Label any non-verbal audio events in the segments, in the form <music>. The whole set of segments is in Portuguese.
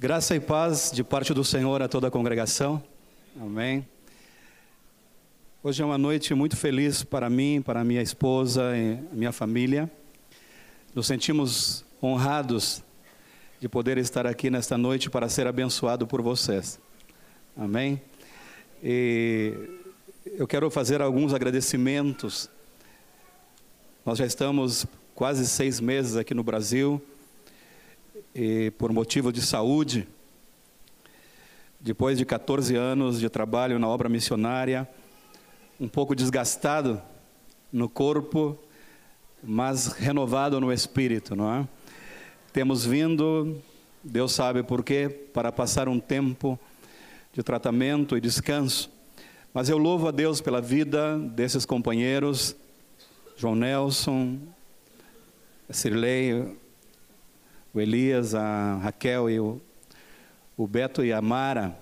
Graça e paz de parte do Senhor a toda a congregação. Amém. Hoje é uma noite muito feliz para mim, para minha esposa e minha família. Nos sentimos honrados de poder estar aqui nesta noite para ser abençoado por vocês. Amém. E eu quero fazer alguns agradecimentos. Nós já estamos quase seis meses aqui no Brasil e por motivo de saúde, depois de 14 anos de trabalho na obra missionária, um pouco desgastado no corpo, mas renovado no espírito, não é? Temos vindo, Deus sabe por quê, para passar um tempo de tratamento e descanso. Mas eu louvo a Deus pela vida desses companheiros, João Nelson, Cirlei, o Elias, a Raquel e o, o Beto e a Mara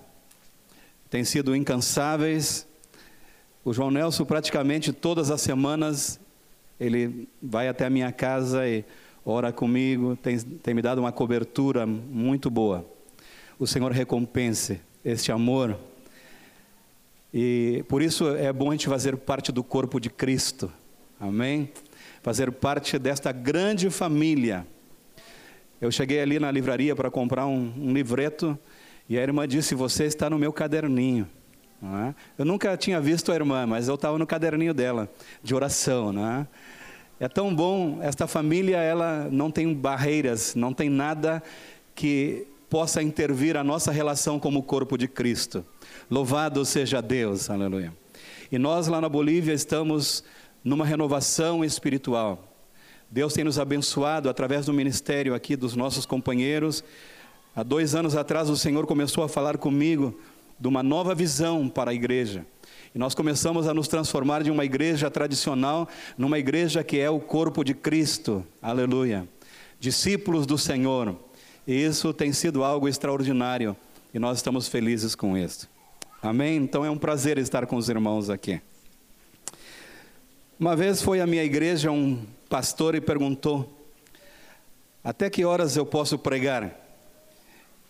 têm sido incansáveis. O João Nelson, praticamente todas as semanas, ele vai até a minha casa e ora comigo, tem, tem me dado uma cobertura muito boa. O Senhor recompense este amor. E por isso é bom a gente fazer parte do corpo de Cristo. Amém? Fazer parte desta grande família eu cheguei ali na livraria para comprar um, um, livreto e a irmã disse: Você está no meu caderninho. É? Eu nunca tinha visto a irmã, mas eu estava no caderninho dela, de oração. É? é tão bom, esta família ela não tem barreiras, não tem nada que possa intervir a nossa relação como corpo de Cristo. Louvado seja Deus, aleluia. E nós lá na Bolívia estamos numa renovação espiritual. Deus tem nos abençoado através do ministério aqui dos nossos companheiros. Há dois anos atrás, o Senhor começou a falar comigo de uma nova visão para a igreja. E nós começamos a nos transformar de uma igreja tradicional numa igreja que é o corpo de Cristo. Aleluia. Discípulos do Senhor. E isso tem sido algo extraordinário. E nós estamos felizes com isso. Amém? Então é um prazer estar com os irmãos aqui. Uma vez foi à minha igreja um pastor e perguntou: Até que horas eu posso pregar?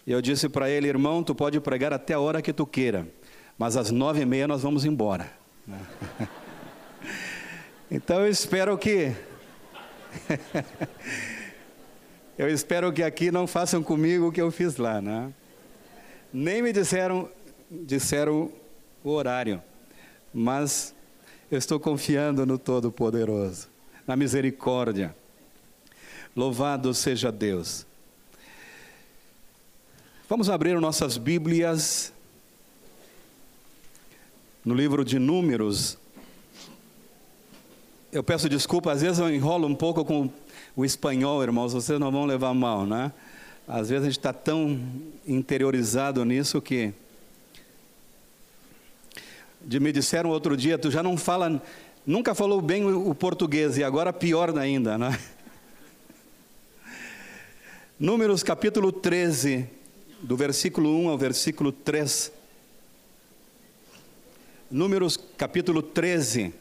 E eu disse para ele: Irmão, tu pode pregar até a hora que tu queira, mas às nove e meia nós vamos embora. <laughs> então eu espero que. <laughs> eu espero que aqui não façam comigo o que eu fiz lá, né? Nem me disseram, disseram o horário, mas estou confiando no Todo-Poderoso na misericórdia. Louvado seja Deus. Vamos abrir nossas Bíblias no livro de Números. Eu peço desculpa, às vezes eu enrolo um pouco com o espanhol, irmãos, vocês não vão levar mal, né? Às vezes a gente está tão interiorizado nisso que. De me disseram outro dia, tu já não fala nunca falou bem o, português e agora pior ainda, né? <laughs> Números capítulo 13, do versículo 1 ao versículo 3. Números capítulo 13.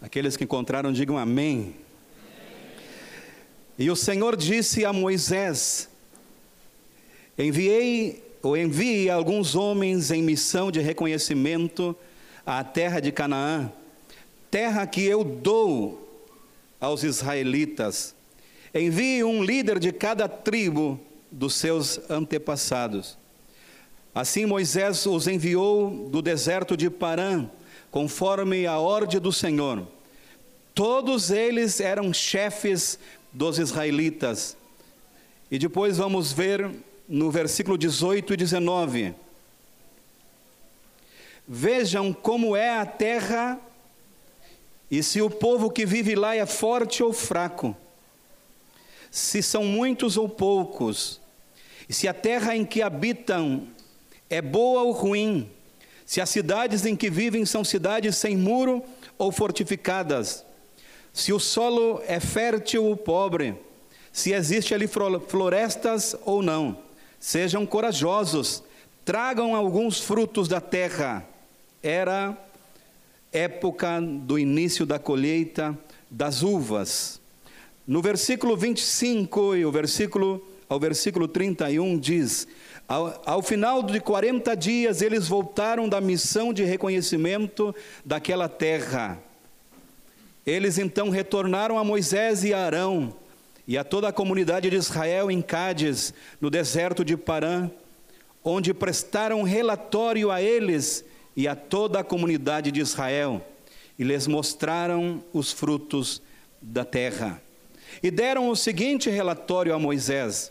Aqueles que encontraram, digam amém. E o Senhor disse a Moisés: Enviei ou envie alguns homens em missão de reconhecimento à terra de Canaã terra que eu dou aos israelitas. Envie um líder de cada tribo dos seus antepassados. Assim Moisés os enviou do deserto de Parã, conforme a ordem do Senhor. Todos eles eram chefes dos israelitas. E depois vamos ver no versículo 18 e 19. Vejam como é a terra e se o povo que vive lá é forte ou fraco, se são muitos ou poucos, e se a terra em que habitam é boa ou ruim, se as cidades em que vivem são cidades sem muro ou fortificadas, se o solo é fértil ou pobre, se existe ali florestas ou não, sejam corajosos, tragam alguns frutos da terra. Era época do início da colheita das uvas. No versículo 25 e o versículo ao versículo 31 diz: ao, ao, final de 40 dias, eles voltaram da missão de reconhecimento daquela terra. Eles então retornaram a Moisés e a Arão e a toda a comunidade de Israel em Cádiz, no deserto de Parã, onde prestaram relatório a eles e a toda a comunidade de Israel, e lhes mostraram os frutos da terra. E deram o seguinte relatório a Moisés: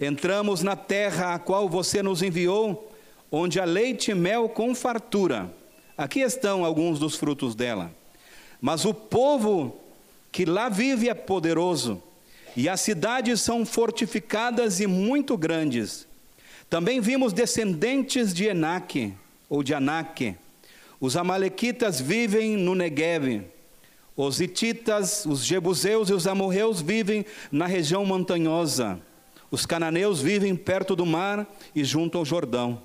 Entramos na terra a qual você nos enviou, onde há leite e mel com fartura. Aqui estão alguns dos frutos dela. Mas o povo que lá vive é poderoso, e as cidades são fortificadas e muito grandes. Também vimos descendentes de Enaque, ou de Aнаque. Os amalequitas vivem no Negev. Os hititas, os jebuseus e os amorreus vivem na região montanhosa. Os cananeus vivem perto do mar e junto ao Jordão.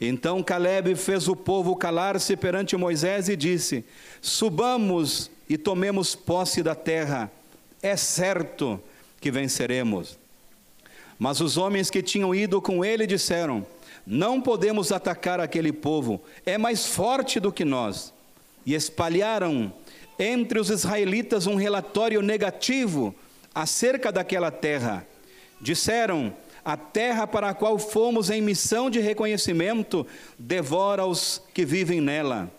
Então Caleb fez o povo calar-se perante Moisés e disse: Subamos e tomemos posse da terra. É certo que venceremos. Mas os homens que tinham ido com ele disseram: Não podemos atacar aquele povo, é mais forte do que nós. E espalharam entre os israelitas um relatório negativo acerca daquela terra. Disseram: A terra para a qual fomos em missão de reconhecimento devora os que vivem nela.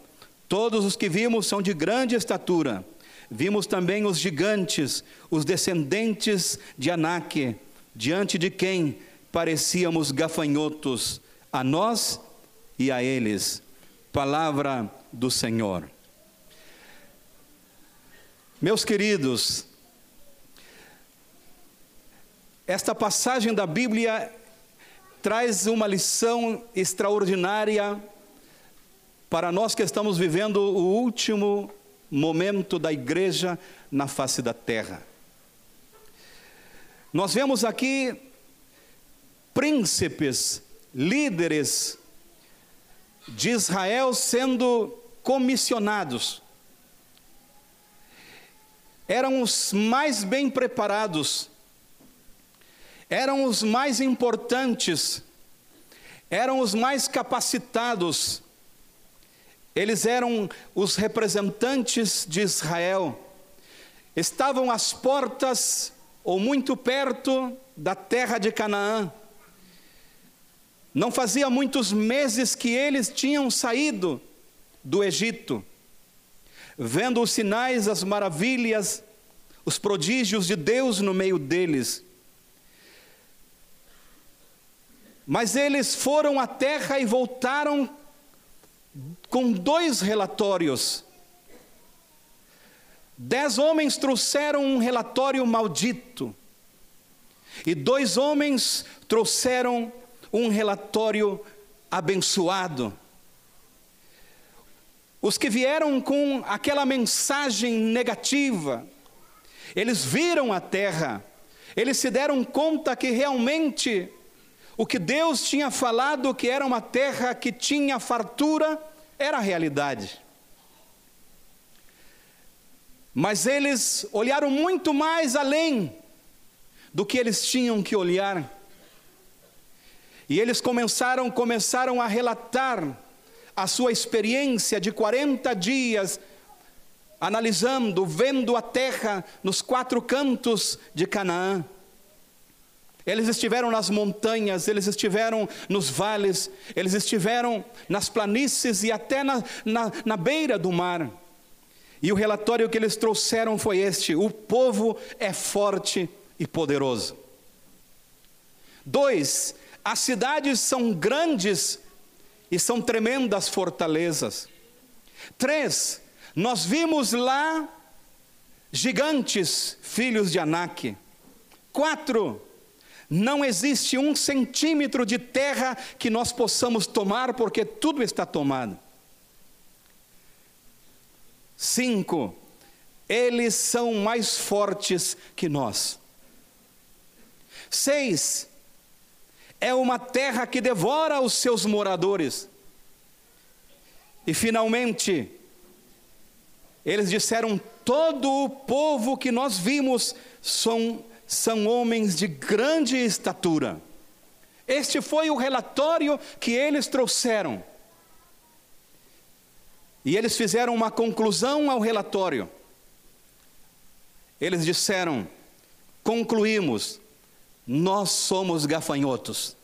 Todos os que vimos são de grande estatura. Vimos também os gigantes, os descendentes de Aнаque diante de quem parecíamos gafanhotos, a nós e a eles. Palavra do Senhor. Meus queridos, esta passagem da Bíblia traz uma lição extraordinária para nós que estamos vivendo o último momento da igreja na face da terra. Nós vemos aqui príncipes, líderes de Israel sendo comissionados. Eram os mais bem preparados, eram os mais importantes, eram os mais capacitados, eles eram os representantes de Israel, estavam às portas ou muito perto da terra de Canaã. Não fazia muitos meses que eles tinham saído do Egito, vendo os sinais, as maravilhas, os prodígios de Deus no meio deles. Mas eles foram à terra e voltaram com dois relatórios. Dez homens trouxeram um relatório maldito, e dois homens trouxeram um relatório abençoado. Os que vieram com aquela mensagem negativa, eles viram a terra, eles se deram conta que realmente o que Deus tinha falado que era uma terra que tinha fartura, era a realidade. Mas eles olharam muito mais além do que eles tinham que olhar. E eles começaram, começaram a relatar a sua experiência de 40 dias analisando, vendo a terra nos quatro cantos de Canaã. Eles estiveram nas montanhas, eles estiveram nos vales, eles estiveram nas planícies e até na, na, na beira do mar. E o relatório que eles trouxeram foi este: o povo é forte e poderoso. Dois, as cidades são grandes e são tremendas fortalezas. Três, nós vimos lá gigantes, filhos de Anak. Quatro, não existe um centímetro de terra que nós possamos tomar, porque tudo está tomado. Cinco, eles são mais fortes que nós. Seis, é uma terra que devora os seus moradores. E finalmente, eles disseram: todo o povo que nós vimos são são homens de grande estatura. Este foi o relatório que eles trouxeram. E eles fizeram uma conclusão ao relatório. Eles disseram: concluímos, nós somos gafanhotos.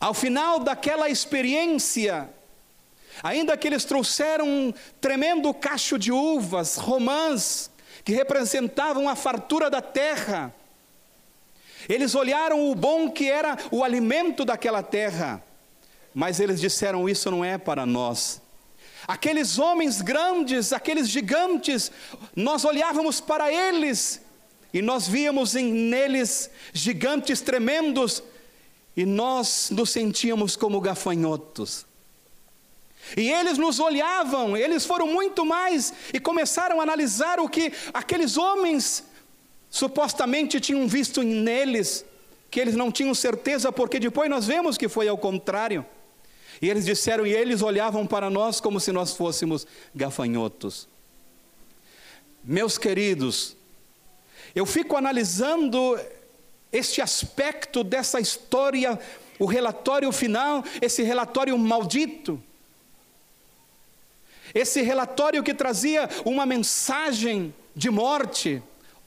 Ao final daquela experiência, ainda que eles trouxeram um tremendo cacho de uvas, romãs, que representavam a fartura da terra, eles olharam o bom que era o alimento daquela terra, mas eles disseram: Isso não é para nós. Aqueles homens grandes, aqueles gigantes, nós olhávamos para eles e nós víamos em neles gigantes tremendos e nós nos sentíamos como gafanhotos. E eles nos olhavam, eles foram muito mais e começaram a analisar o que aqueles homens supostamente tinham visto neles, que eles não tinham certeza, porque depois nós vemos que foi ao contrário. E eles disseram, e eles olhavam para nós como se nós fôssemos gafanhotos. Meus queridos, eu fico analisando este aspecto dessa história, o relatório final, esse relatório maldito. Esse relatório que trazia uma mensagem de morte,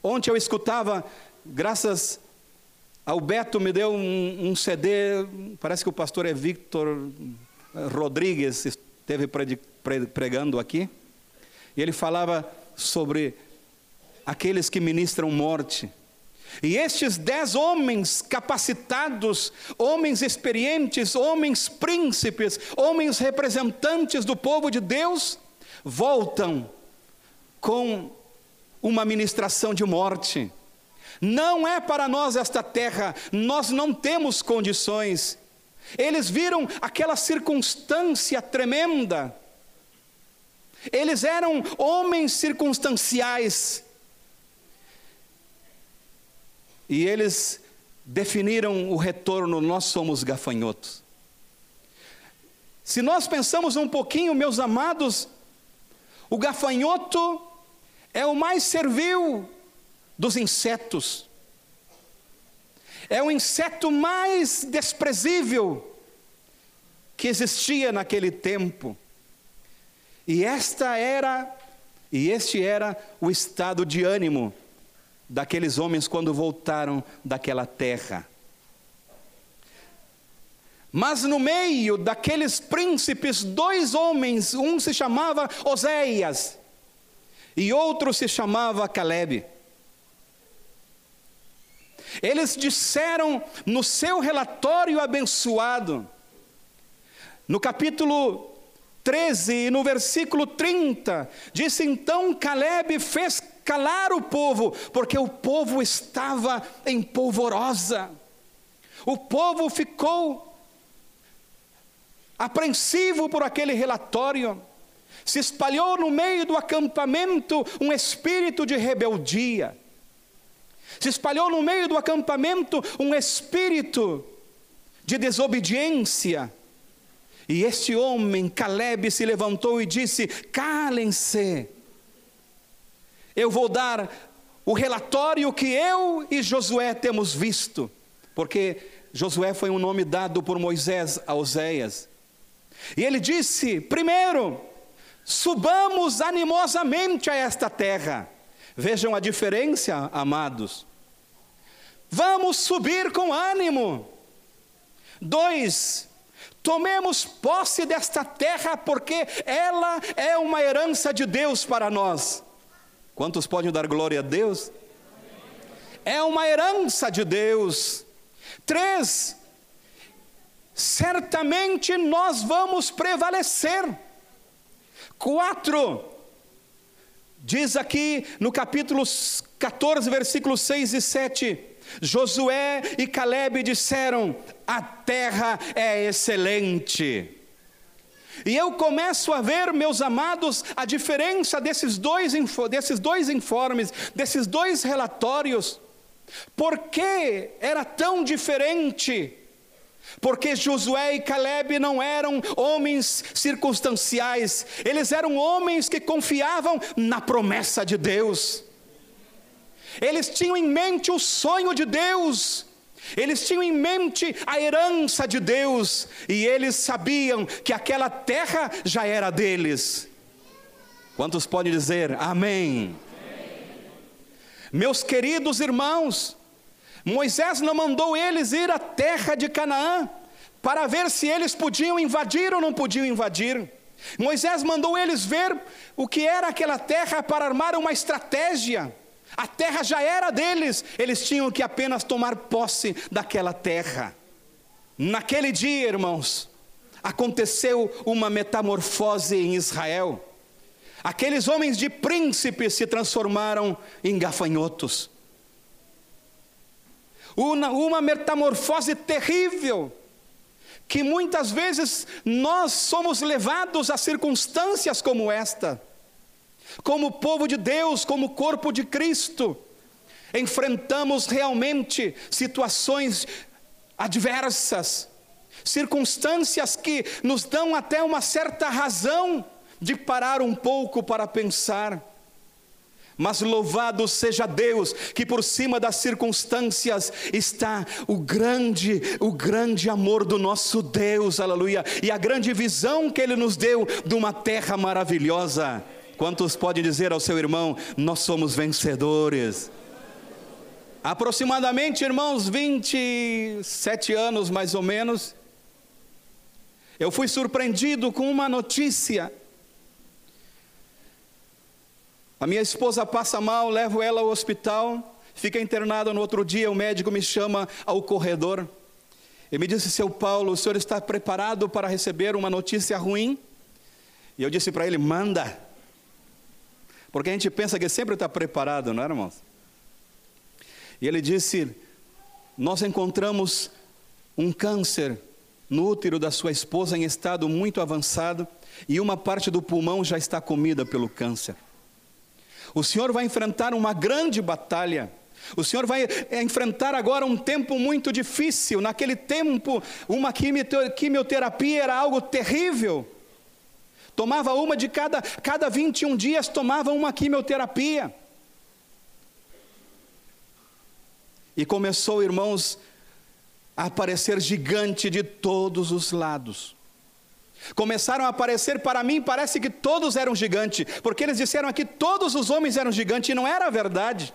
Ontem eu escutava, graças ao Beto me deu um, um CD, parece que o pastor é Victor Rodrigues, esteve pregando aqui, e ele falava sobre aqueles que ministram morte. E estes dez homens capacitados, homens experientes, homens príncipes, homens representantes do povo de Deus, voltam com uma ministração de morte. Não é para nós esta terra, nós não temos condições. Eles viram aquela circunstância tremenda. Eles eram homens circunstanciais. E eles definiram o retorno, nós somos gafanhotos. Se nós pensamos um pouquinho, meus amados, o gafanhoto é o mais servil dos insetos. É o inseto mais desprezível que existia naquele tempo. E esta era, e este era o estado de ânimo daqueles homens quando voltaram daquela terra. Mas no meio daqueles príncipes, dois homens, um se chamava Oséias e outro se chamava Caleb. Eles disseram no seu relatório abençoado, no capítulo 13 e no versículo 30, disse então Caleb fez calar o povo, porque o povo estava em polvorosa. O povo ficou apreensivo por aquele relatório se espalhou no meio do acampamento um espírito de rebeldia. Se espalhou no meio do acampamento um espírito de desobediência. E este homem, Caleb, se levantou e disse: Calem-se, eu vou dar o relatório que eu e Josué temos visto, porque Josué foi um nome dado por Moisés a Oséias. E ele disse: primeiro, subamos animosamente a esta terra. Vejam a diferença, amados. Vamos subir com ânimo. Dois, tomemos posse desta terra, porque ela é uma herança de Deus para nós. Quantos podem dar glória a Deus? É uma herança de Deus. Três, certamente nós vamos prevalecer. Quatro, diz aqui no capítulo 14, versículos 6 e 7. Josué e Caleb disseram: A terra é excelente. E eu começo a ver, meus amados, a diferença desses dois, desses dois informes, desses dois relatórios. Por que era tão diferente? Porque Josué e Caleb não eram homens circunstanciais, eles eram homens que confiavam na promessa de Deus. Eles tinham em mente o sonho de Deus. Eles tinham em mente a herança de Deus e eles sabiam que aquela terra já era deles. Quantos podem dizer amém? amém? Meus queridos irmãos, Moisés não mandou eles ir à terra de Canaã para ver se eles podiam invadir ou não podiam invadir. Moisés mandou eles ver o que era aquela terra para armar uma estratégia. A terra já era deles, eles tinham que apenas tomar posse daquela terra. Naquele dia, irmãos, aconteceu uma metamorfose em Israel. Aqueles homens de príncipes se transformaram em gafanhotos. Uma, uma metamorfose terrível, que muitas vezes nós somos levados a circunstâncias como esta como povo de Deus, como corpo de Cristo, enfrentamos realmente situações adversas, circunstâncias que nos dão até uma certa razão de parar um pouco para pensar. Mas louvado seja Deus, que por cima das circunstâncias está o grande, o grande amor do nosso Deus, aleluia, e a grande visão que Ele nos deu de uma terra maravilhosa. Quantos podem dizer ao seu irmão, nós somos vencedores? Aproximadamente, irmãos, 27 anos mais ou menos, eu fui surpreendido com uma notícia. A minha esposa passa mal, levo ela ao hospital, fica internada no outro dia, o médico me chama ao corredor e me disse: Seu Paulo, o senhor está preparado para receber uma notícia ruim? E eu disse para ele: Manda. Porque a gente pensa que sempre está preparado, não é, irmãos? E ele disse: Nós encontramos um câncer no útero da sua esposa em estado muito avançado e uma parte do pulmão já está comida pelo câncer. O senhor vai enfrentar uma grande batalha. O senhor vai enfrentar agora um tempo muito difícil. Naquele tempo, uma quimioterapia era algo terrível. Tomava uma de cada, cada 21 dias, tomava uma quimioterapia. E começou, irmãos, a aparecer gigante de todos os lados. Começaram a aparecer para mim, parece que todos eram gigantes, porque eles disseram aqui todos os homens eram gigantes, e não era verdade.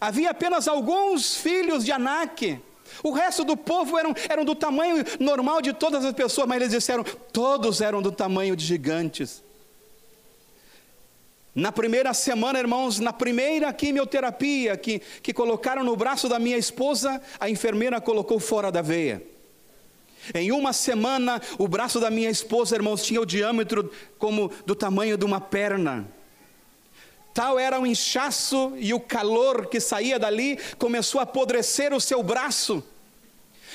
Havia apenas alguns filhos de Anak, o resto do povo eram, eram do tamanho normal de todas as pessoas, mas eles disseram, todos eram do tamanho de gigantes. Na primeira semana, irmãos, na primeira quimioterapia que, que colocaram no braço da minha esposa, a enfermeira colocou fora da veia. Em uma semana, o braço da minha esposa, irmãos, tinha o diâmetro como do tamanho de uma perna. Tal era o inchaço e o calor que saía dali, começou a apodrecer o seu braço.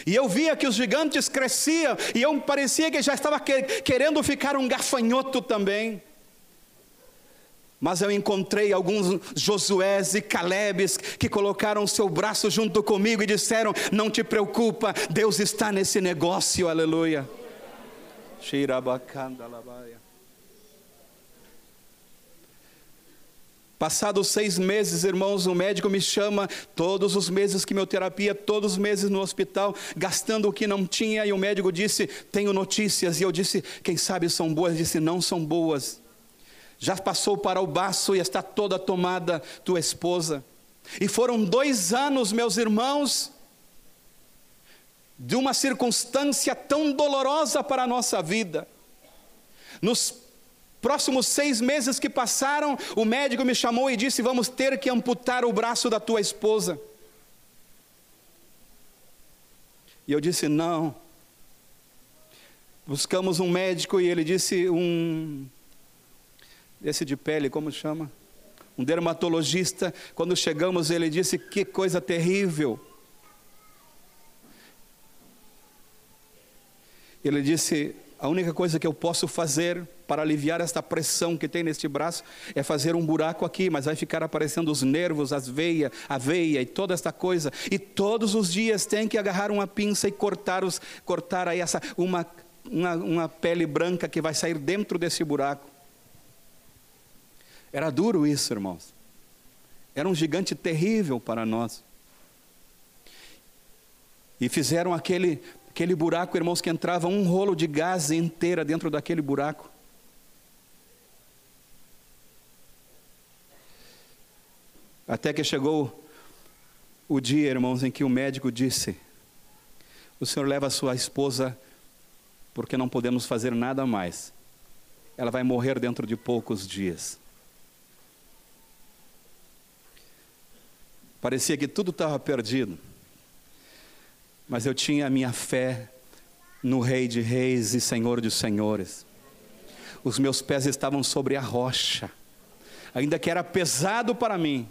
E eu via que os gigantes cresciam, e eu parecia que já estava querendo ficar um gafanhoto também. Mas eu encontrei alguns Josués e Calebes que colocaram o seu braço junto comigo e disseram: Não te preocupa, Deus está nesse negócio, aleluia. Shirabakandalabaia. Passados seis meses, irmãos, o médico me chama, todos os meses quimioterapia, todos os meses no hospital, gastando o que não tinha, e o médico disse: Tenho notícias. E eu disse: Quem sabe são boas? Ele disse: Não são boas. Já passou para o baço e está toda tomada tua esposa. E foram dois anos, meus irmãos, de uma circunstância tão dolorosa para a nossa vida. Nos próximos seis meses que passaram, o médico me chamou e disse: Vamos ter que amputar o braço da tua esposa. E eu disse: Não. Buscamos um médico e ele disse: Um. Esse de pele, como chama? Um dermatologista. Quando chegamos, ele disse: Que coisa terrível. Ele disse: A única coisa que eu posso fazer para aliviar esta pressão que tem neste braço, é fazer um buraco aqui, mas vai ficar aparecendo os nervos, as veias, a veia e toda esta coisa. E todos os dias tem que agarrar uma pinça e cortar, os, cortar aí essa, uma, uma, uma pele branca que vai sair dentro desse buraco. Era duro isso, irmãos. Era um gigante terrível para nós. E fizeram aquele, aquele buraco, irmãos, que entrava um rolo de gás inteira dentro daquele buraco. Até que chegou o dia, irmãos, em que o médico disse: O senhor leva a sua esposa porque não podemos fazer nada mais. Ela vai morrer dentro de poucos dias. Parecia que tudo estava perdido. Mas eu tinha a minha fé no Rei de Reis e Senhor de Senhores. Os meus pés estavam sobre a rocha, ainda que era pesado para mim.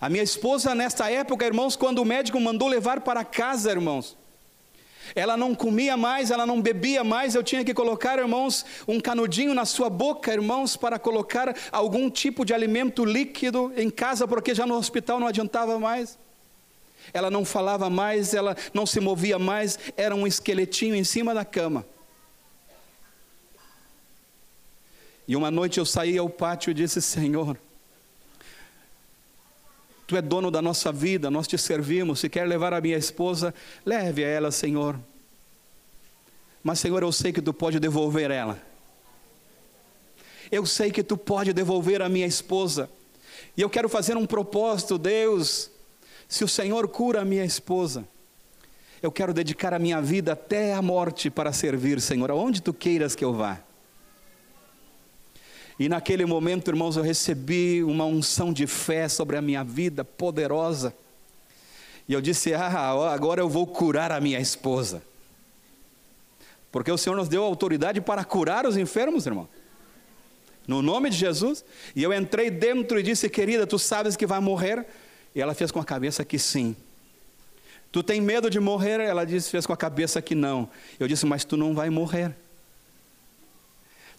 A minha esposa, nesta época, irmãos, quando o médico mandou levar para casa, irmãos, ela não comia mais, ela não bebia mais, eu tinha que colocar, irmãos, um canudinho na sua boca, irmãos, para colocar algum tipo de alimento líquido em casa, porque já no hospital não adiantava mais. Ela não falava mais, ela não se movia mais, era um esqueletinho em cima da cama. E uma noite eu saí ao pátio e disse: Senhor, Tu é dono da nossa vida, nós te servimos. Se quer levar a minha esposa, leve a ela, Senhor. Mas, Senhor, eu sei que tu pode devolver ela. Eu sei que tu pode devolver a minha esposa. E eu quero fazer um propósito, Deus. Se o Senhor cura a minha esposa, eu quero dedicar a minha vida até a morte para servir, Senhor, aonde tu queiras que eu vá. E naquele momento, irmãos, eu recebi uma unção de fé sobre a minha vida poderosa. E eu disse: Ah, agora eu vou curar a minha esposa. Porque o Senhor nos deu autoridade para curar os enfermos, irmão. No nome de Jesus. E eu entrei dentro e disse: Querida, tu sabes que vai morrer? E ela fez com a cabeça que sim. Tu tem medo de morrer? Ela disse, fez com a cabeça que não. Eu disse: Mas tu não vai morrer.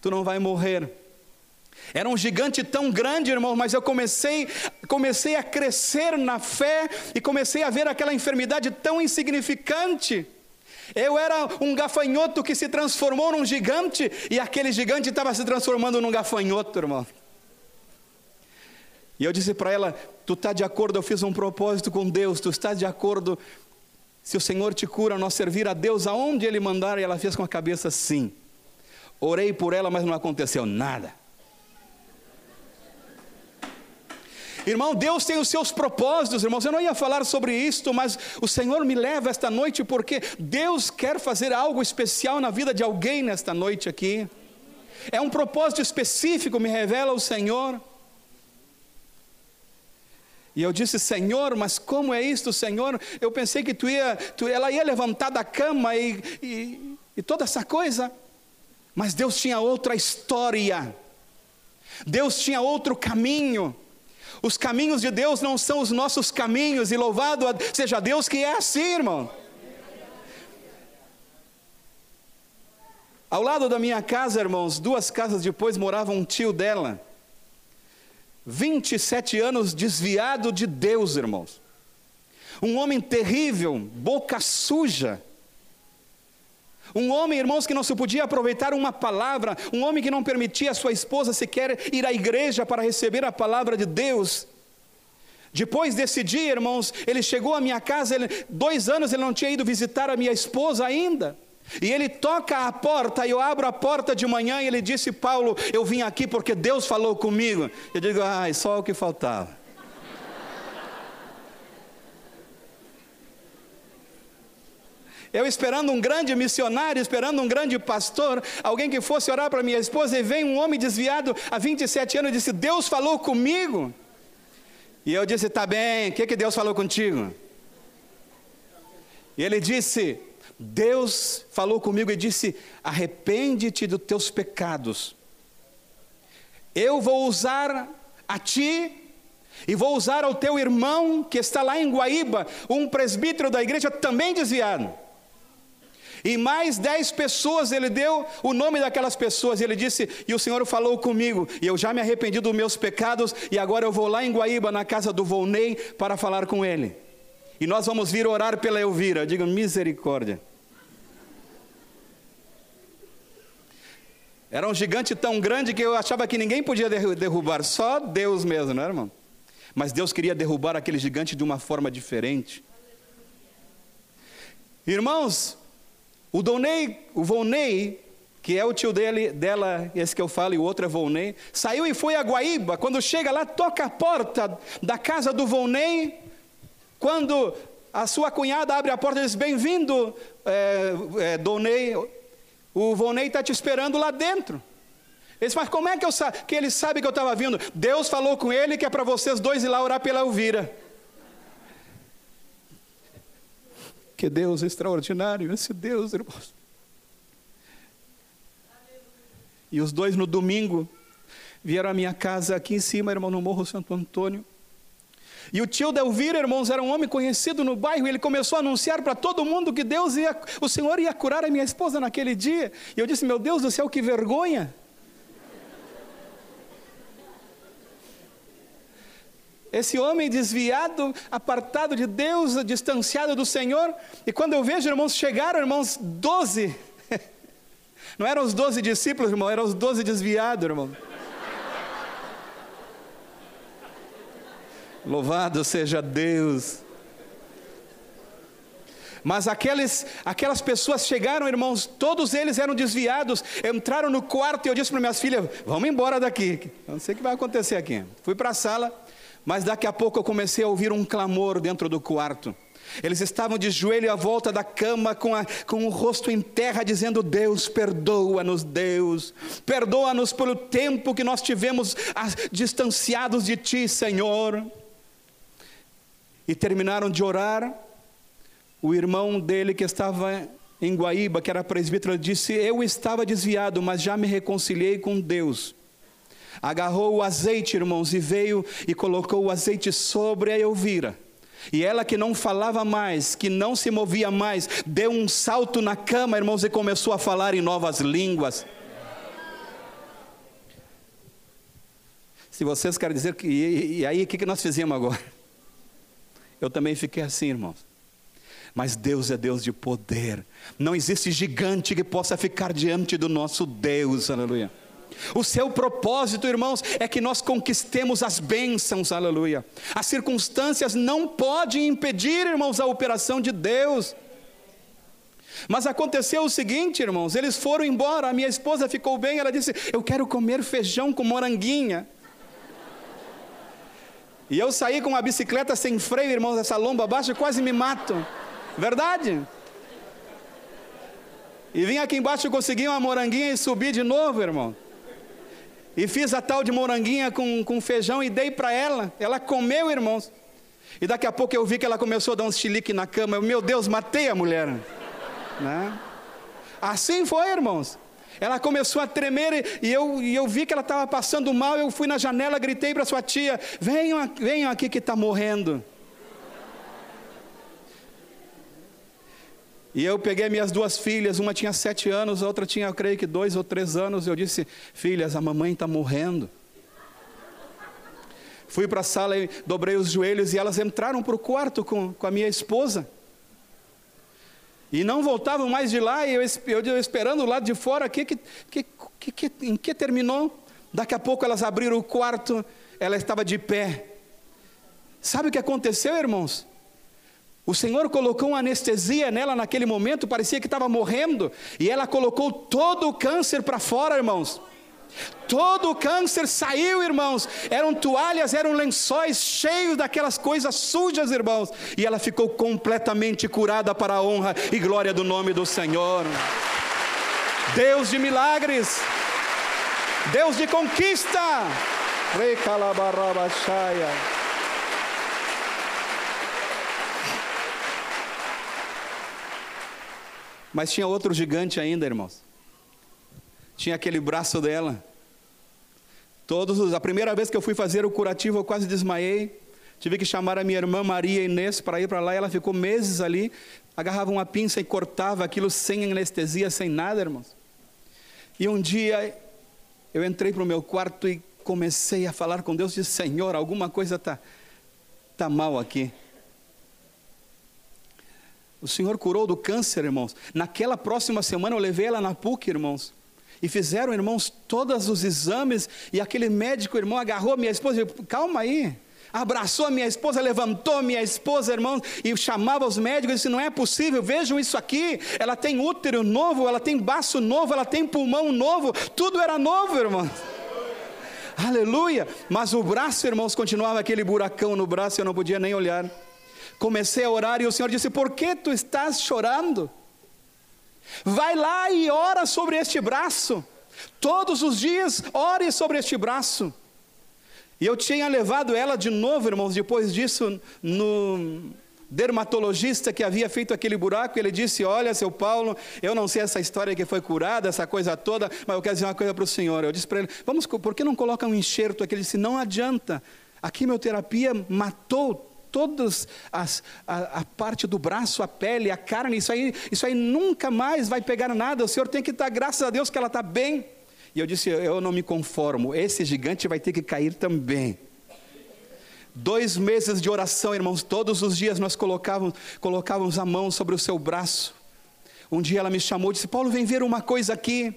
Tu não vai morrer. Era um gigante tão grande, irmão, mas eu comecei, comecei a crescer na fé e comecei a ver aquela enfermidade tão insignificante. Eu era um gafanhoto que se transformou num gigante e aquele gigante estava se transformando num gafanhoto, irmão. E eu disse para ela: Tu está de acordo? Eu fiz um propósito com Deus. Tu estás de acordo? Se o Senhor te cura, nós servir a Deus aonde Ele mandar. E ela fez com a cabeça sim. Orei por ela, mas não aconteceu nada. Irmão, Deus tem os seus propósitos, irmãos. Eu não ia falar sobre isto, mas o Senhor me leva esta noite porque Deus quer fazer algo especial na vida de alguém nesta noite aqui. É um propósito específico, me revela o Senhor. E eu disse, Senhor, mas como é isto, Senhor? Eu pensei que tu ia, tu, ela ia levantar da cama e, e, e toda essa coisa. Mas Deus tinha outra história. Deus tinha outro caminho. Os caminhos de Deus não são os nossos caminhos, e louvado seja Deus que é assim, irmão. Ao lado da minha casa, irmãos, duas casas depois morava um tio dela. 27 anos desviado de Deus, irmãos. Um homem terrível, boca suja. Um homem, irmãos, que não se podia aproveitar uma palavra, um homem que não permitia a sua esposa sequer ir à igreja para receber a palavra de Deus. Depois desse dia, irmãos, ele chegou à minha casa, ele, dois anos ele não tinha ido visitar a minha esposa ainda. E ele toca a porta, e eu abro a porta de manhã, e ele disse: Paulo, eu vim aqui porque Deus falou comigo. Eu digo: ai, só o que faltava. Eu esperando um grande missionário, esperando um grande pastor, alguém que fosse orar para minha esposa, e vem um homem desviado há 27 anos e disse: Deus falou comigo. E eu disse: Tá bem, o que, que Deus falou contigo? E ele disse: Deus falou comigo e disse: Arrepende-te dos teus pecados. Eu vou usar a ti e vou usar ao teu irmão que está lá em Guaíba, um presbítero da igreja também desviado. E mais dez pessoas, ele deu o nome daquelas pessoas, e ele disse: E o Senhor falou comigo, e eu já me arrependi dos meus pecados, e agora eu vou lá em Guaíba, na casa do Volney, para falar com ele. E nós vamos vir orar pela Elvira. Diga misericórdia. Era um gigante tão grande que eu achava que ninguém podia derrubar, só Deus mesmo, não é, irmão? Mas Deus queria derrubar aquele gigante de uma forma diferente. Irmãos, o Donei, o Volney, que é o tio dele, dela, esse que eu falo, e o outro é Volney, saiu e foi a Guaíba. Quando chega lá, toca a porta da casa do Volney. Quando a sua cunhada abre a porta e diz: Bem-vindo, é, é, Donei. O Volney está te esperando lá dentro. Ele mas como é que, eu que ele sabe que eu estava vindo? Deus falou com ele que é para vocês dois ir lá orar pela Elvira. Que Deus extraordinário, esse Deus, irmãos. E os dois no domingo vieram à minha casa aqui em cima, irmão, no Morro Santo Antônio. E o tio da Elvira, irmãos, era um homem conhecido no bairro, e ele começou a anunciar para todo mundo que Deus ia, o Senhor ia curar a minha esposa naquele dia. E eu disse: Meu Deus do céu, que vergonha! Esse homem desviado, apartado de Deus, distanciado do Senhor. E quando eu vejo, irmãos, chegaram, irmãos, doze. <laughs> Não eram os doze discípulos, irmão, eram os doze desviados, irmão. Louvado seja Deus. Mas aqueles, aquelas pessoas chegaram, irmãos, todos eles eram desviados, entraram no quarto e eu disse para minhas filhas: Vamos embora daqui, eu não sei o que vai acontecer aqui. Fui para a sala, mas daqui a pouco eu comecei a ouvir um clamor dentro do quarto. Eles estavam de joelho à volta da cama, com, a, com o rosto em terra, dizendo: Deus, perdoa-nos, Deus, perdoa-nos pelo tempo que nós tivemos distanciados de Ti, Senhor. E terminaram de orar. O irmão dele, que estava em Guaíba, que era presbítero, disse: Eu estava desviado, mas já me reconciliei com Deus agarrou o azeite, irmãos, e veio e colocou o azeite sobre a Elvira. E ela que não falava mais, que não se movia mais, deu um salto na cama, irmãos, e começou a falar em novas línguas. Se vocês querem dizer que. E, aí, o que, que nós fizemos agora? Eu também fiquei assim, irmãos. Mas Deus é Deus de poder. Não existe gigante que possa ficar diante do nosso Deus, aleluia. O seu propósito, irmãos, é que nós conquistemos as bênçãos, aleluia. As circunstâncias não podem impedir, irmãos, a operação de Deus. Mas aconteceu o seguinte, irmãos, eles foram embora, a minha esposa ficou bem, ela disse: Eu quero comer feijão com moranguinha. E eu saí com uma bicicleta sem freio, irmãos, essa lomba baixa, quase me mato. Verdade? E vim aqui embaixo, consegui uma moranguinha e subi de novo, irmão. E fiz a tal de moranguinha com, com feijão e dei para ela. Ela comeu, irmãos. E daqui a pouco eu vi que ela começou a dar um chilique na cama. Eu, meu Deus, matei a mulher. Né? Assim foi, irmãos. Ela começou a tremer e eu, e eu vi que ela estava passando mal. Eu fui na janela, gritei para sua tia: venham, venham aqui que está morrendo. E eu peguei minhas duas filhas, uma tinha sete anos, a outra tinha, eu creio que dois ou três anos. Eu disse: Filhas, a mamãe está morrendo. Fui para a sala e dobrei os joelhos e elas entraram para o quarto com, com a minha esposa. E não voltavam mais de lá, e eu, eu, esperando lá de fora, que, que, que, que, em que terminou? Daqui a pouco elas abriram o quarto, ela estava de pé. Sabe o que aconteceu, irmãos? O Senhor colocou uma anestesia nela naquele momento, parecia que estava morrendo, e ela colocou todo o câncer para fora, irmãos. Todo o câncer saiu, irmãos. Eram toalhas, eram lençóis cheios daquelas coisas sujas, irmãos. E ela ficou completamente curada para a honra e glória do nome do Senhor. Deus de milagres, Deus de conquista. Mas tinha outro gigante ainda, irmãos. Tinha aquele braço dela. Todos, a primeira vez que eu fui fazer o curativo, eu quase desmaiei. Tive que chamar a minha irmã Maria Inês para ir para lá. Ela ficou meses ali. Agarrava uma pinça e cortava aquilo sem anestesia, sem nada, irmãos. E um dia eu entrei para o meu quarto e comecei a falar com Deus. Disse: Senhor, alguma coisa está tá mal aqui. O Senhor curou do câncer, irmãos. Naquela próxima semana eu levei ela na PUC, irmãos. E fizeram, irmãos, todos os exames. E aquele médico, irmão, agarrou minha esposa e disse: Calma aí. abraçou a minha esposa, levantou a minha esposa, irmãos, e chamava os médicos e disse: Não é possível, vejam isso aqui. Ela tem útero novo, ela tem baço novo, ela tem pulmão novo, tudo era novo, irmãos. Aleluia. Mas o braço, irmãos, continuava aquele buracão no braço, eu não podia nem olhar. Comecei a orar e o Senhor disse: Por que tu estás chorando? Vai lá e ora sobre este braço. Todos os dias, ore sobre este braço. E eu tinha levado ela de novo, irmãos, depois disso, no dermatologista que havia feito aquele buraco. Ele disse: Olha, seu Paulo, eu não sei essa história que foi curada, essa coisa toda, mas eu quero dizer uma coisa para o senhor. Eu disse para ele: Vamos, por que não coloca um enxerto aqui? Ele disse: Não adianta. A quimioterapia matou todas as, a, a, parte do braço, a pele, a carne, isso aí, isso aí nunca mais vai pegar nada. O Senhor tem que estar, graças a Deus, que ela está bem. E eu disse: Eu não me conformo, esse gigante vai ter que cair também. Dois meses de oração, irmãos, todos os dias nós colocávamos, colocávamos a mão sobre o seu braço. Um dia ela me chamou e disse: Paulo, vem ver uma coisa aqui.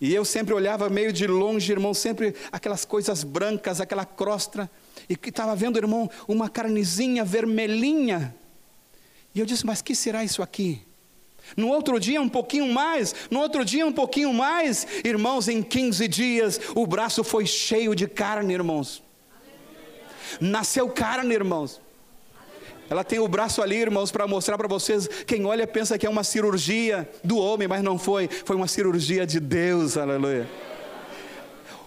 E eu sempre olhava meio de longe, irmão, sempre aquelas coisas brancas, aquela crosta. E estava vendo, irmão, uma carnezinha vermelhinha. E eu disse: Mas que será isso aqui? No outro dia, um pouquinho mais. No outro dia, um pouquinho mais. Irmãos, em 15 dias, o braço foi cheio de carne, irmãos. Nasceu carne, irmãos. Ela tem o braço ali, irmãos, para mostrar para vocês. Quem olha pensa que é uma cirurgia do homem, mas não foi. Foi uma cirurgia de Deus, aleluia.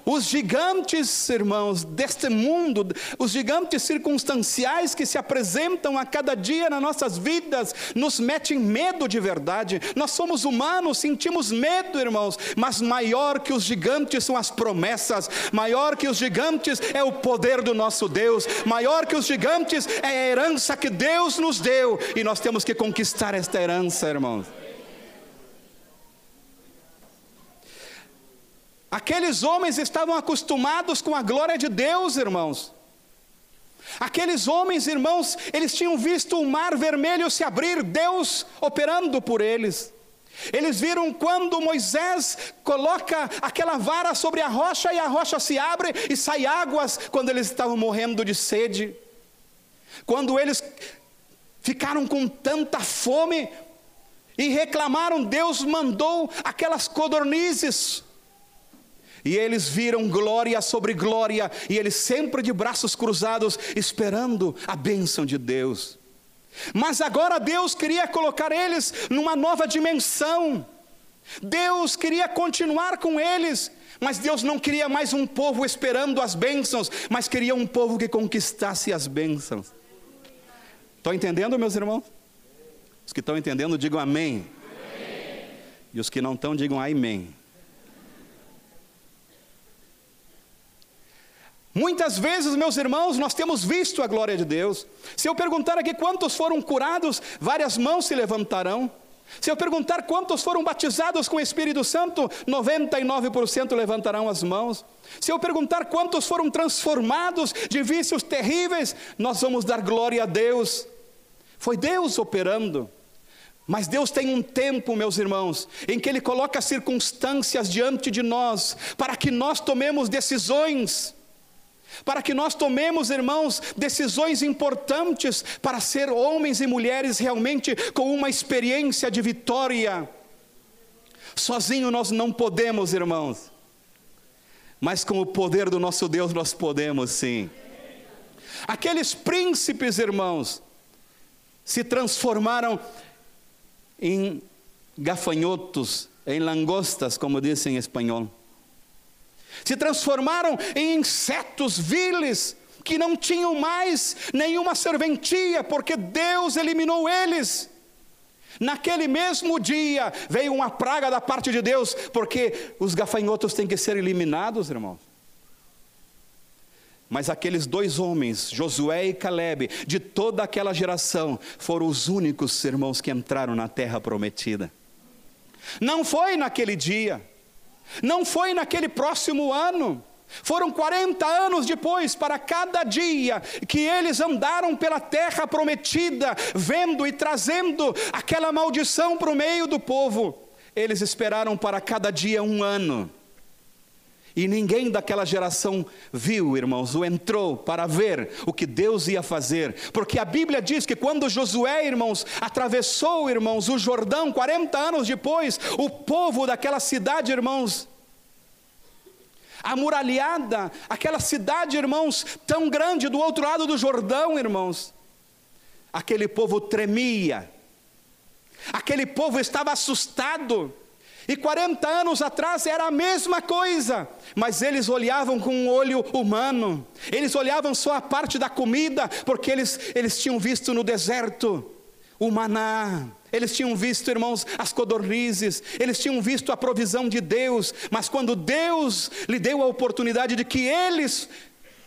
Os gigantes, irmãos, deste mundo, os gigantes circunstanciais que se apresentam a cada dia nas nossas vidas, nos metem medo de verdade. Nós somos humanos, sentimos medo, irmãos, mas maior que os gigantes são as promessas, maior que os gigantes é o poder do nosso Deus, maior que os gigantes é a herança que Deus nos deu, e nós temos que conquistar esta herança, irmãos. Aqueles homens estavam acostumados com a glória de Deus, irmãos. Aqueles homens, irmãos, eles tinham visto o mar vermelho se abrir, Deus operando por eles. Eles viram quando Moisés coloca aquela vara sobre a rocha e a rocha se abre e sai águas quando eles estavam morrendo de sede. Quando eles ficaram com tanta fome e reclamaram, Deus mandou aquelas codornizes e eles viram glória sobre glória, e eles sempre de braços cruzados, esperando a bênção de Deus. Mas agora Deus queria colocar eles numa nova dimensão. Deus queria continuar com eles, mas Deus não queria mais um povo esperando as bênçãos, mas queria um povo que conquistasse as bênçãos. Estão entendendo, meus irmãos? Os que estão entendendo, digam amém. amém. E os que não estão, digam amém. Muitas vezes, meus irmãos, nós temos visto a glória de Deus. Se eu perguntar aqui quantos foram curados, várias mãos se levantarão. Se eu perguntar quantos foram batizados com o Espírito Santo, 99% levantarão as mãos. Se eu perguntar quantos foram transformados de vícios terríveis, nós vamos dar glória a Deus. Foi Deus operando. Mas Deus tem um tempo, meus irmãos, em que Ele coloca circunstâncias diante de nós, para que nós tomemos decisões para que nós tomemos, irmãos, decisões importantes para ser homens e mulheres realmente com uma experiência de vitória. Sozinho nós não podemos, irmãos, mas com o poder do nosso Deus nós podemos sim. Aqueles príncipes, irmãos, se transformaram em gafanhotos, em langostas, como dizem em espanhol se transformaram em insetos viles que não tinham mais nenhuma serventia, porque Deus eliminou eles. Naquele mesmo dia veio uma praga da parte de Deus, porque os gafanhotos têm que ser eliminados, irmãos. Mas aqueles dois homens, Josué e Caleb, de toda aquela geração, foram os únicos irmãos que entraram na terra prometida. Não foi naquele dia, não foi naquele próximo ano. Foram 40 anos depois, para cada dia que eles andaram pela terra prometida, vendo e trazendo aquela maldição para o meio do povo. Eles esperaram para cada dia um ano. E ninguém daquela geração viu, irmãos, ou entrou para ver o que Deus ia fazer, porque a Bíblia diz que quando Josué, irmãos, atravessou, irmãos, o Jordão, 40 anos depois, o povo daquela cidade, irmãos, amuralhada, aquela cidade, irmãos, tão grande do outro lado do Jordão, irmãos, aquele povo tremia, aquele povo estava assustado, e 40 anos atrás era a mesma coisa, mas eles olhavam com um olho humano, eles olhavam só a parte da comida, porque eles, eles tinham visto no deserto o maná, eles tinham visto, irmãos, as codornizes, eles tinham visto a provisão de Deus, mas quando Deus lhe deu a oportunidade de que eles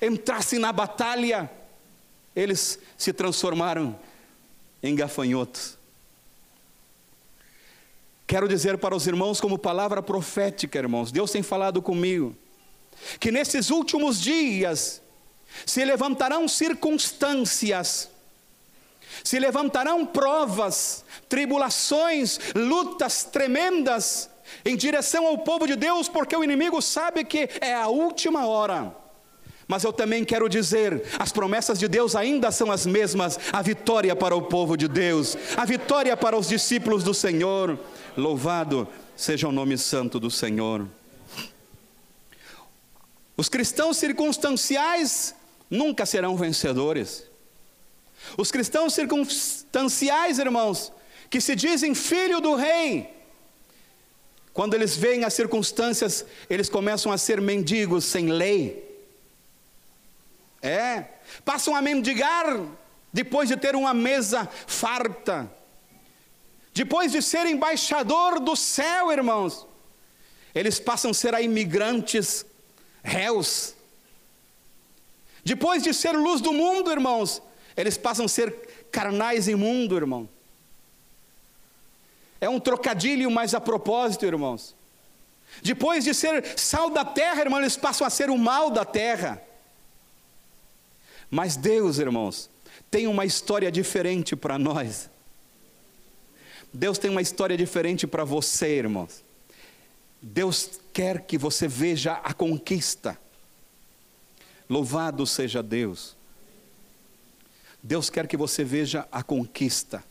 entrassem na batalha, eles se transformaram em gafanhotos. Quero dizer para os irmãos, como palavra profética, irmãos, Deus tem falado comigo, que nesses últimos dias se levantarão circunstâncias, se levantarão provas, tribulações, lutas tremendas em direção ao povo de Deus, porque o inimigo sabe que é a última hora. Mas eu também quero dizer: as promessas de Deus ainda são as mesmas, a vitória para o povo de Deus, a vitória para os discípulos do Senhor. Louvado seja o nome santo do Senhor. Os cristãos circunstanciais nunca serão vencedores. Os cristãos circunstanciais, irmãos, que se dizem filho do rei, quando eles veem as circunstâncias, eles começam a ser mendigos sem lei. É, passam a mendigar depois de ter uma mesa farta. Depois de ser embaixador do céu, irmãos, eles passam a ser imigrantes réus. Depois de ser luz do mundo, irmãos, eles passam a ser carnais imundo, irmão. É um trocadilho, mas a propósito, irmãos. Depois de ser sal da terra, irmãos, eles passam a ser o mal da terra. Mas Deus, irmãos, tem uma história diferente para nós. Deus tem uma história diferente para você, irmãos. Deus quer que você veja a conquista. Louvado seja Deus. Deus quer que você veja a conquista.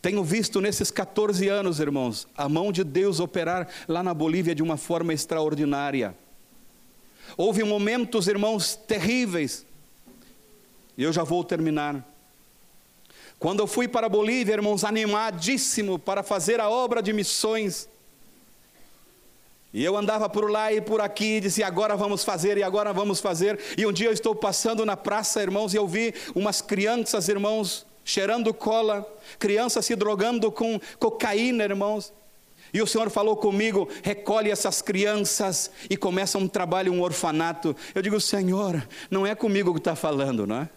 Tenho visto nesses 14 anos, irmãos, a mão de Deus operar lá na Bolívia de uma forma extraordinária. Houve momentos, irmãos, terríveis. E eu já vou terminar. Quando eu fui para Bolívia, irmãos, animadíssimo para fazer a obra de missões, e eu andava por lá e por aqui, e dizia: agora vamos fazer, e agora vamos fazer. E um dia eu estou passando na praça, irmãos, e eu vi umas crianças, irmãos, cheirando cola, crianças se drogando com cocaína, irmãos. E o Senhor falou comigo: recolhe essas crianças e começa um trabalho, um orfanato. Eu digo: Senhor, não é comigo que está falando, não é?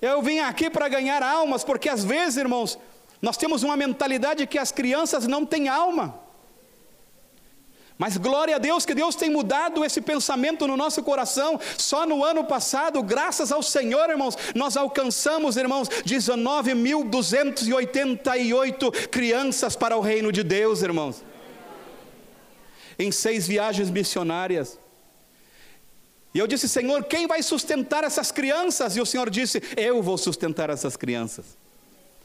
Eu vim aqui para ganhar almas, porque às vezes, irmãos, nós temos uma mentalidade que as crianças não têm alma. Mas glória a Deus que Deus tem mudado esse pensamento no nosso coração. Só no ano passado, graças ao Senhor, irmãos, nós alcançamos, irmãos, 19.288 crianças para o reino de Deus, irmãos. Em seis viagens missionárias. E eu disse, Senhor, quem vai sustentar essas crianças? E o Senhor disse, eu vou sustentar essas crianças.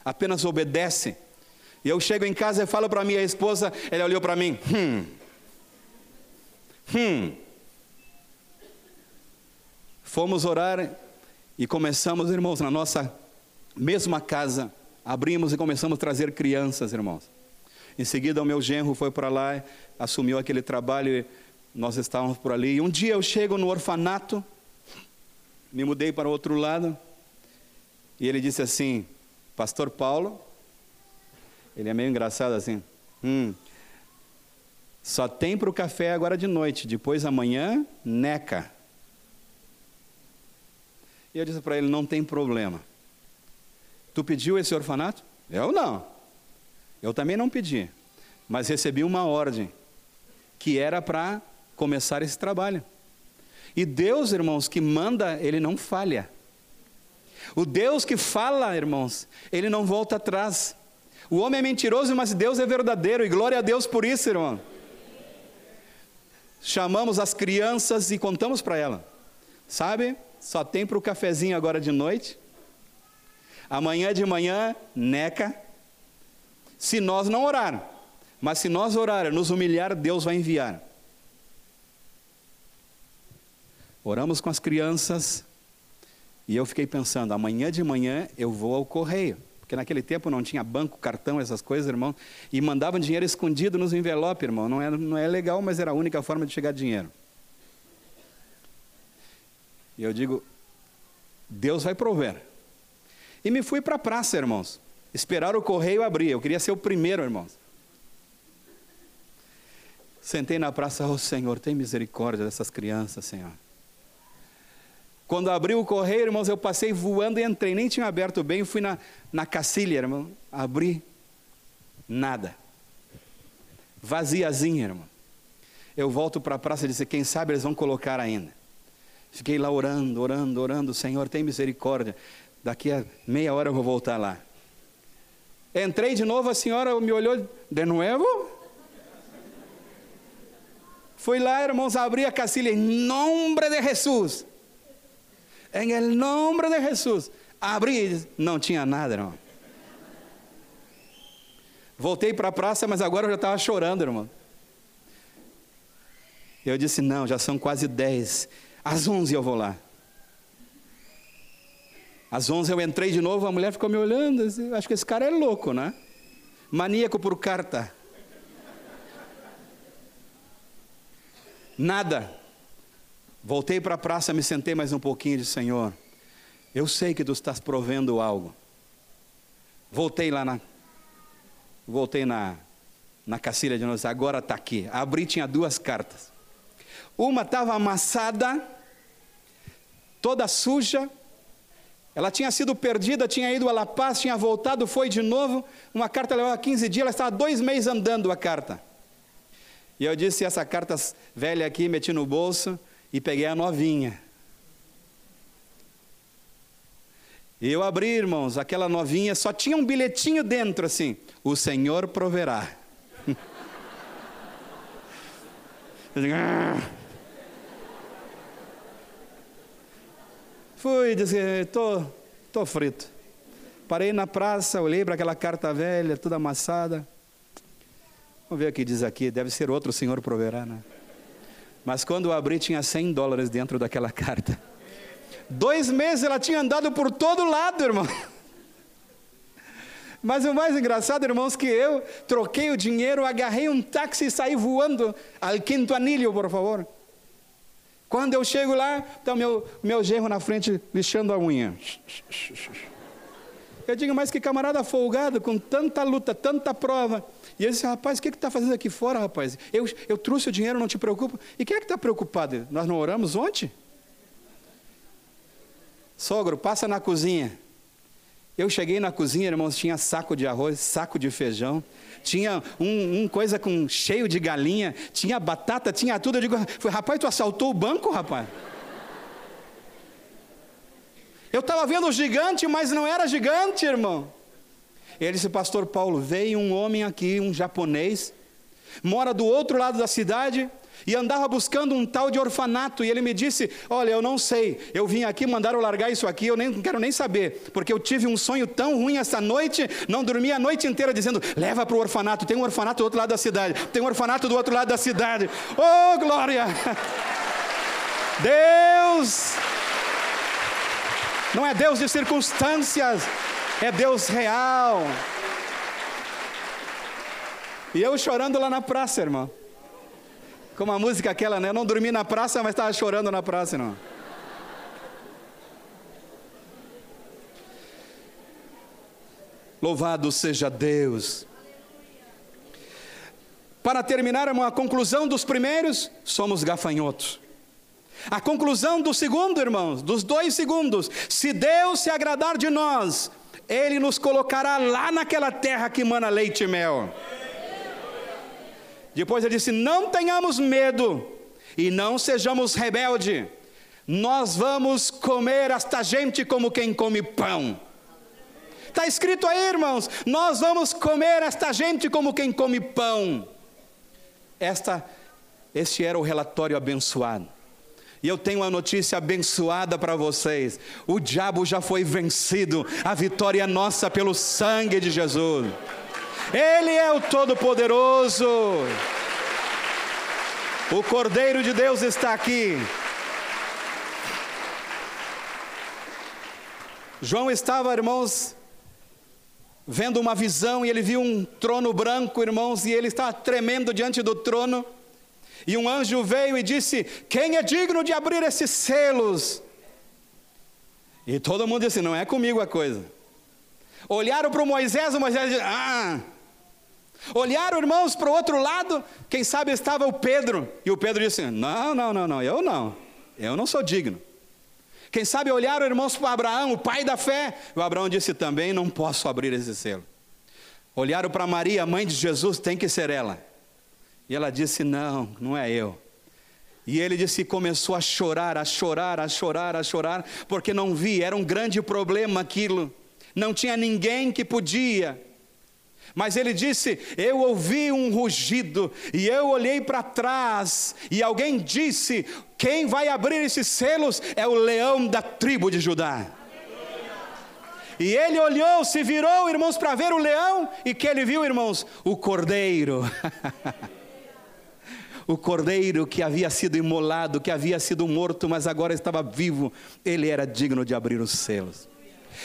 Apenas obedece. E eu chego em casa e falo para minha esposa, ela olhou para mim, hum, hum. Fomos orar e começamos, irmãos, na nossa mesma casa, abrimos e começamos a trazer crianças, irmãos. Em seguida, o meu genro foi para lá, assumiu aquele trabalho nós estávamos por ali. E um dia eu chego no orfanato, me mudei para o outro lado, e ele disse assim: Pastor Paulo, ele é meio engraçado assim, hum, só tem para o café agora de noite, depois amanhã, neca. E eu disse para ele: Não tem problema. Tu pediu esse orfanato? Eu não. Eu também não pedi. Mas recebi uma ordem que era para começar esse trabalho. E Deus, irmãos, que manda, ele não falha. O Deus que fala, irmãos, ele não volta atrás. O homem é mentiroso, mas Deus é verdadeiro, e glória a Deus por isso, irmão. chamamos as crianças e contamos para ela. Sabe? Só tem para o cafezinho agora de noite. Amanhã de manhã, neca. Se nós não orar, mas se nós orar, nos humilhar, Deus vai enviar. Oramos com as crianças e eu fiquei pensando, amanhã de manhã eu vou ao correio. Porque naquele tempo não tinha banco, cartão, essas coisas, irmão. E mandavam dinheiro escondido nos envelopes, irmão. Não é, não é legal, mas era a única forma de chegar dinheiro. E eu digo, Deus vai prover. E me fui para a praça, irmãos. Esperar o correio abrir. Eu queria ser o primeiro, irmãos. Sentei na praça, oh Senhor, tem misericórdia dessas crianças, Senhor. Quando abriu o correio, irmãos, eu passei voando e entrei. Nem tinha aberto bem, fui na, na cacilha, irmão. Abri, nada. Vaziazinha, irmão. Eu volto para a praça e disse: quem sabe eles vão colocar ainda. Fiquei lá orando, orando, orando. Senhor, tem misericórdia. Daqui a meia hora eu vou voltar lá. Entrei de novo, a senhora me olhou de novo. Fui lá, irmãos, abri a cacilha em nome de Jesus. Em el nome de Jesus. Abri, não tinha nada, irmão. Voltei para a praça, mas agora eu já estava chorando, irmão. Eu disse: não, já são quase dez. Às onze eu vou lá. Às onze eu entrei de novo, a mulher ficou me olhando. Disse, Acho que esse cara é louco, né? Maníaco por carta. Nada. Voltei para a praça, me sentei mais um pouquinho e disse: Senhor, eu sei que tu estás provendo algo. Voltei lá na. Voltei na, na cacilha de nós, agora está aqui. Abri, tinha duas cartas. Uma estava amassada, toda suja. Ela tinha sido perdida, tinha ido a La Paz, tinha voltado, foi de novo. Uma carta levava 15 dias, ela estava dois meses andando a carta. E eu disse: essa carta velha aqui, meti no bolso e peguei a novinha. E eu abri, irmãos, aquela novinha, só tinha um bilhetinho dentro assim: O Senhor proverá. <laughs> ah. Fui, disse, tô, tô frito. Parei na praça, olhei para aquela carta velha, toda amassada. Vamos ver o que diz aqui, deve ser outro Senhor proverá, né? Mas quando eu abri, tinha 100 dólares dentro daquela <laughs> carta. Dois meses ela tinha andado por todo lado, irmão. <laughs> Mas o mais engraçado, irmãos, que eu troquei o dinheiro, agarrei um táxi e saí voando ao quinto anilho, por favor. Quando eu chego lá, está meu, meu genro na frente lixando a unha. <laughs> Eu digo, mas que camarada folgado, com tanta luta, tanta prova. E ele disse, rapaz, o que está fazendo aqui fora, rapaz? Eu, eu trouxe o dinheiro, não te preocupa. E quem é que está preocupado? Nós não oramos ontem? Sogro, passa na cozinha. Eu cheguei na cozinha, irmãos, tinha saco de arroz, saco de feijão, tinha um, um, coisa com cheio de galinha, tinha batata, tinha tudo. Eu digo, rapaz, tu assaltou o banco, rapaz? Eu estava vendo o gigante, mas não era gigante, irmão. Ele disse, pastor Paulo, veio um homem aqui, um japonês, mora do outro lado da cidade e andava buscando um tal de orfanato. E ele me disse: Olha, eu não sei, eu vim aqui, mandaram largar isso aqui, eu nem, não quero nem saber, porque eu tive um sonho tão ruim essa noite, não dormi a noite inteira dizendo: Leva para o orfanato, tem um orfanato do outro lado da cidade, tem um orfanato do outro lado da cidade. Oh, glória! Deus! Não é Deus de circunstâncias, é Deus real. E eu chorando lá na praça, irmão. Como a música aquela, né? Eu não dormi na praça, mas estava chorando na praça, irmão. Louvado seja Deus. Para terminar, uma conclusão dos primeiros, somos gafanhotos. A conclusão do segundo, irmãos, dos dois segundos, se Deus se agradar de nós, ele nos colocará lá naquela terra que mana leite e mel. Depois ele disse: Não tenhamos medo e não sejamos rebelde. Nós vamos comer esta gente como quem come pão. Está escrito aí, irmãos: Nós vamos comer esta gente como quem come pão. Esta Este era o relatório abençoado. E eu tenho uma notícia abençoada para vocês: o diabo já foi vencido, a vitória é nossa pelo sangue de Jesus. Ele é o Todo-Poderoso. O Cordeiro de Deus está aqui. João estava, irmãos, vendo uma visão e ele viu um trono branco, irmãos, e ele estava tremendo diante do trono. E um anjo veio e disse: Quem é digno de abrir esses selos? E todo mundo disse: Não é comigo a coisa. Olharam para o Moisés, o Moisés disse: Ah. Olharam, irmãos, para o outro lado, quem sabe estava o Pedro. E o Pedro disse: Não, não, não, não, eu não. Eu não sou digno. Quem sabe olharam, irmãos, para Abraão, o pai da fé. E o Abraão disse: Também não posso abrir esse selo. Olharam para Maria, mãe de Jesus, tem que ser ela. E ela disse: Não, não é eu. E ele disse: começou a chorar, a chorar, a chorar, a chorar, porque não vi, era um grande problema aquilo. Não tinha ninguém que podia. Mas ele disse: Eu ouvi um rugido, e eu olhei para trás, e alguém disse: Quem vai abrir esses selos é o leão da tribo de Judá. E ele olhou, se virou, irmãos, para ver o leão, e que ele viu, irmãos? O cordeiro. <laughs> o cordeiro que havia sido imolado, que havia sido morto, mas agora estava vivo, ele era digno de abrir os selos.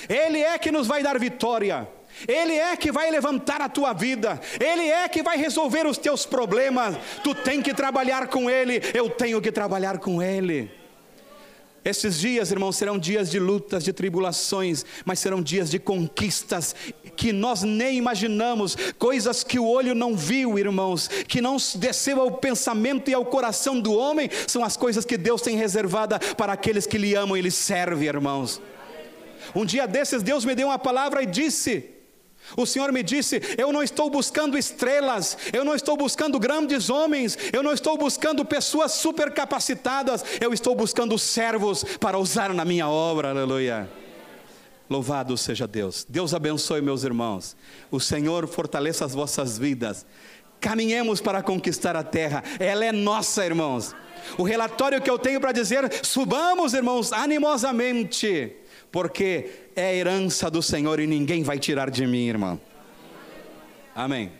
Ele é que nos vai dar vitória. Ele é que vai levantar a tua vida, Ele é que vai resolver os teus problemas. Tu tem que trabalhar com Ele, eu tenho que trabalhar com Ele. Esses dias, irmãos, serão dias de lutas, de tribulações, mas serão dias de conquistas que nós nem imaginamos, coisas que o olho não viu, irmãos, que não desceu ao pensamento e ao coração do homem, são as coisas que Deus tem reservada para aqueles que lhe amam e lhe servem, irmãos. Um dia desses, Deus me deu uma palavra e disse: o Senhor me disse: Eu não estou buscando estrelas, eu não estou buscando grandes homens, eu não estou buscando pessoas supercapacitadas, eu estou buscando servos para usar na minha obra, aleluia. Louvado seja Deus. Deus abençoe meus irmãos. O Senhor fortaleça as vossas vidas. Caminhemos para conquistar a terra, ela é nossa, irmãos. O relatório que eu tenho para dizer: subamos, irmãos, animosamente porque é herança do Senhor e ninguém vai tirar de mim, irmão. Amém.